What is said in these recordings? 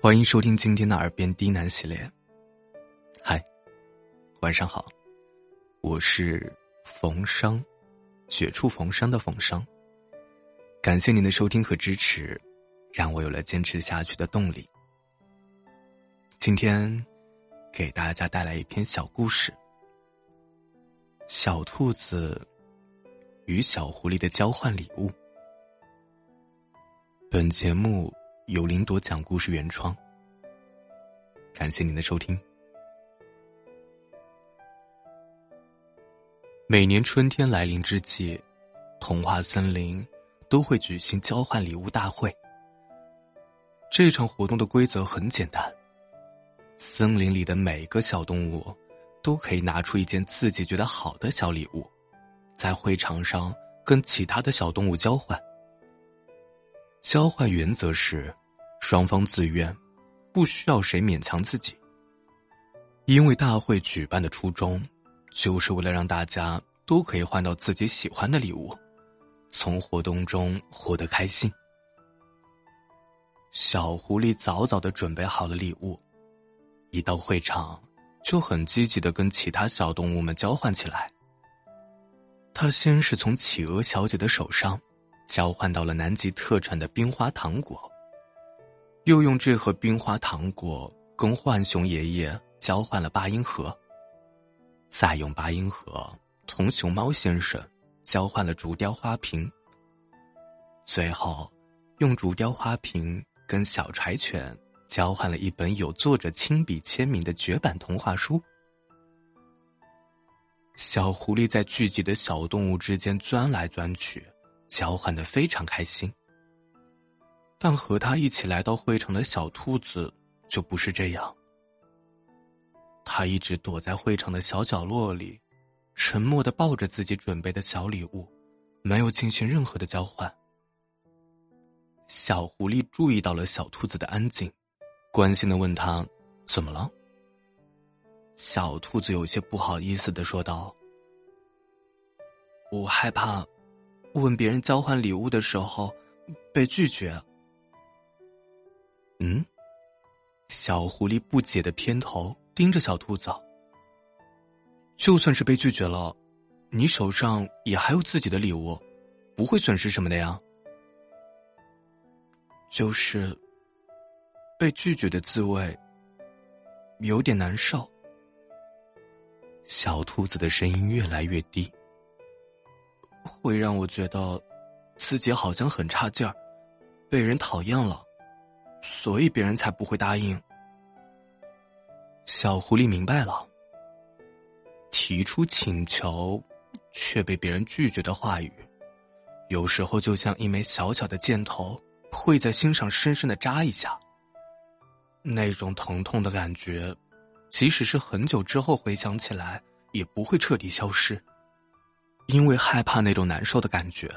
欢迎收听今天的耳边低喃系列。嗨，晚上好，我是冯商，绝处逢生的冯商。感谢您的收听和支持，让我有了坚持下去的动力。今天给大家带来一篇小故事：小兔子与小狐狸的交换礼物。本节目。由林朵讲故事原创，感谢您的收听。每年春天来临之际，童话森林都会举行交换礼物大会。这场活动的规则很简单：森林里的每个小动物都可以拿出一件自己觉得好的小礼物，在会场上跟其他的小动物交换。交换原则是。双方自愿，不需要谁勉强自己。因为大会举办的初衷，就是为了让大家都可以换到自己喜欢的礼物，从活动中获得开心。小狐狸早早的准备好了礼物，一到会场就很积极的跟其他小动物们交换起来。他先是从企鹅小姐的手上，交换到了南极特产的冰花糖果。又用这盒冰花糖果跟浣熊爷爷交换了八音盒，再用八音盒同熊猫先生交换了竹雕花瓶，最后用竹雕花瓶跟小柴犬交换了一本有作者亲笔签名的绝版童话书。小狐狸在聚集的小动物之间钻来钻去，交换的非常开心。但和他一起来到会场的小兔子就不是这样。他一直躲在会场的小角落里，沉默的抱着自己准备的小礼物，没有进行任何的交换。小狐狸注意到了小兔子的安静，关心的问他：“怎么了？”小兔子有些不好意思的说道：“我害怕，问别人交换礼物的时候被拒绝。”嗯，小狐狸不解的偏头盯着小兔子。就算是被拒绝了，你手上也还有自己的礼物，不会损失什么的呀。就是被拒绝的滋味有点难受。小兔子的声音越来越低，会让我觉得自己好像很差劲儿，被人讨厌了。所以别人才不会答应。小狐狸明白了，提出请求却被别人拒绝的话语，有时候就像一枚小小的箭头，会在心上深深的扎一下。那种疼痛的感觉，即使是很久之后回想起来，也不会彻底消失。因为害怕那种难受的感觉，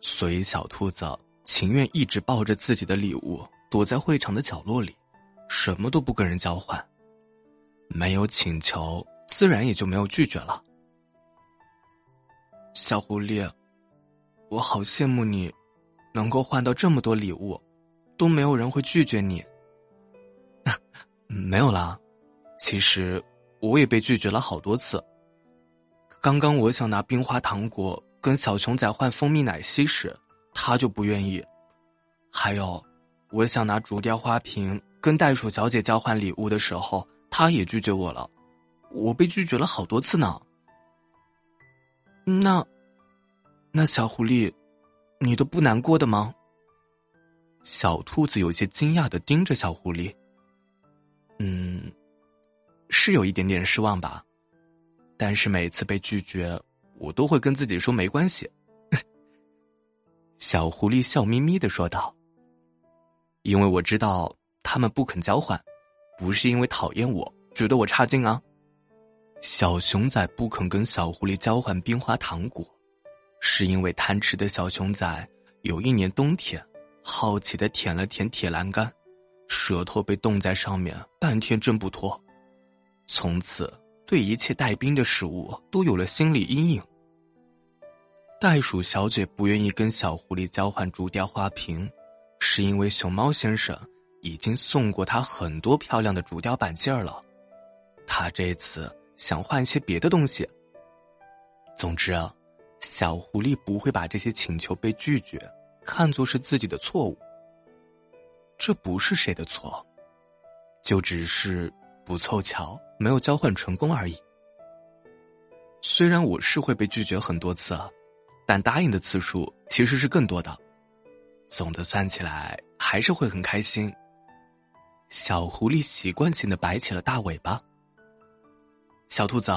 所以小兔子情愿一直抱着自己的礼物。躲在会场的角落里，什么都不跟人交换。没有请求，自然也就没有拒绝了。小狐狸，我好羡慕你，能够换到这么多礼物，都没有人会拒绝你。没有啦，其实我也被拒绝了好多次。刚刚我想拿冰花糖果跟小熊仔换蜂蜜奶昔时，他就不愿意。还有。我想拿竹雕花瓶跟袋鼠小姐交换礼物的时候，他也拒绝我了。我被拒绝了好多次呢。那，那小狐狸，你都不难过的吗？小兔子有些惊讶的盯着小狐狸。嗯，是有一点点失望吧，但是每次被拒绝，我都会跟自己说没关系。小狐狸笑眯眯的说道。因为我知道他们不肯交换，不是因为讨厌我，觉得我差劲啊。小熊仔不肯跟小狐狸交换冰花糖果，是因为贪吃的小熊仔有一年冬天，好奇的舔了舔铁栏杆，舌头被冻在上面，半天挣不脱，从此对一切带冰的食物都有了心理阴影。袋鼠小姐不愿意跟小狐狸交换竹雕花瓶。是因为熊猫先生已经送过他很多漂亮的竹雕板件了，他这次想换一些别的东西。总之啊，小狐狸不会把这些请求被拒绝看作是自己的错误。这不是谁的错，就只是不凑巧没有交换成功而已。虽然我是会被拒绝很多次，但答应的次数其实是更多的。总的算起来，还是会很开心。小狐狸习惯性的摆起了大尾巴。小兔子，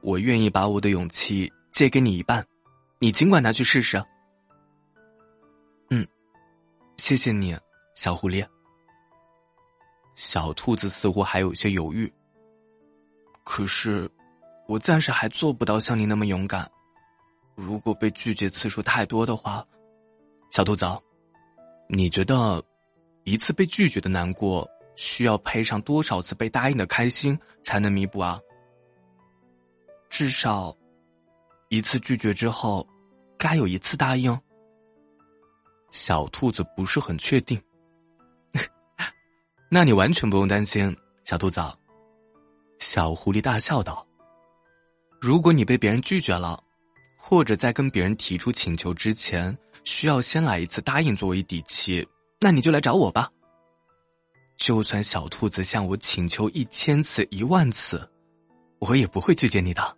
我愿意把我的勇气借给你一半，你尽管拿去试试。嗯，谢谢你，小狐狸。小兔子似乎还有些犹豫。可是，我暂时还做不到像你那么勇敢。如果被拒绝次数太多的话，小兔子，你觉得？一次被拒绝的难过，需要配上多少次被答应的开心才能弥补啊？至少，一次拒绝之后，该有一次答应。小兔子不是很确定。那你完全不用担心，小兔子。小狐狸大笑道：“如果你被别人拒绝了，或者在跟别人提出请求之前，需要先来一次答应作为底气。”那你就来找我吧。就算小兔子向我请求一千次、一万次，我也不会拒绝你的。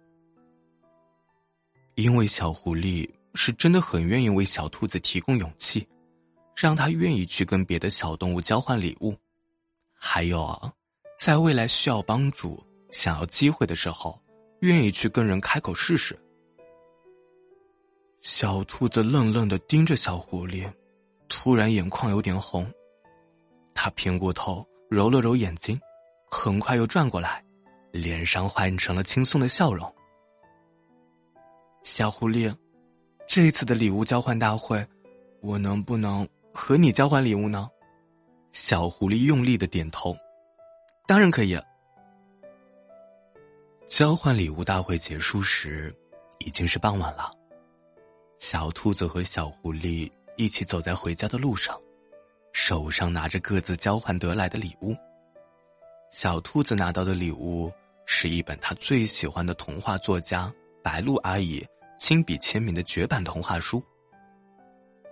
因为小狐狸是真的很愿意为小兔子提供勇气，让他愿意去跟别的小动物交换礼物。还有，在未来需要帮助、想要机会的时候，愿意去跟人开口试试。小兔子愣愣的盯着小狐狸。突然眼眶有点红，他偏过头揉了揉眼睛，很快又转过来，脸上换成了轻松的笑容。小狐狸，这一次的礼物交换大会，我能不能和你交换礼物呢？小狐狸用力的点头，当然可以。交换礼物大会结束时，已经是傍晚了。小兔子和小狐狸。一起走在回家的路上，手上拿着各自交换得来的礼物。小兔子拿到的礼物是一本他最喜欢的童话作家白露阿姨亲笔签名的绝版童话书，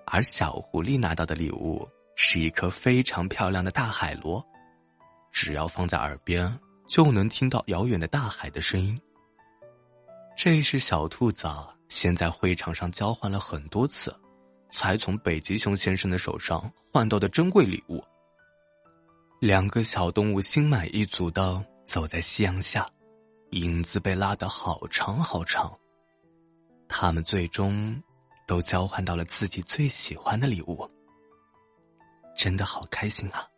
而小狐狸拿到的礼物是一颗非常漂亮的大海螺，只要放在耳边就能听到遥远的大海的声音。这是小兔子先在会场上交换了很多次。才从北极熊先生的手上换到的珍贵礼物。两个小动物心满意足的走在夕阳下，影子被拉得好长好长。他们最终都交换到了自己最喜欢的礼物，真的好开心啊！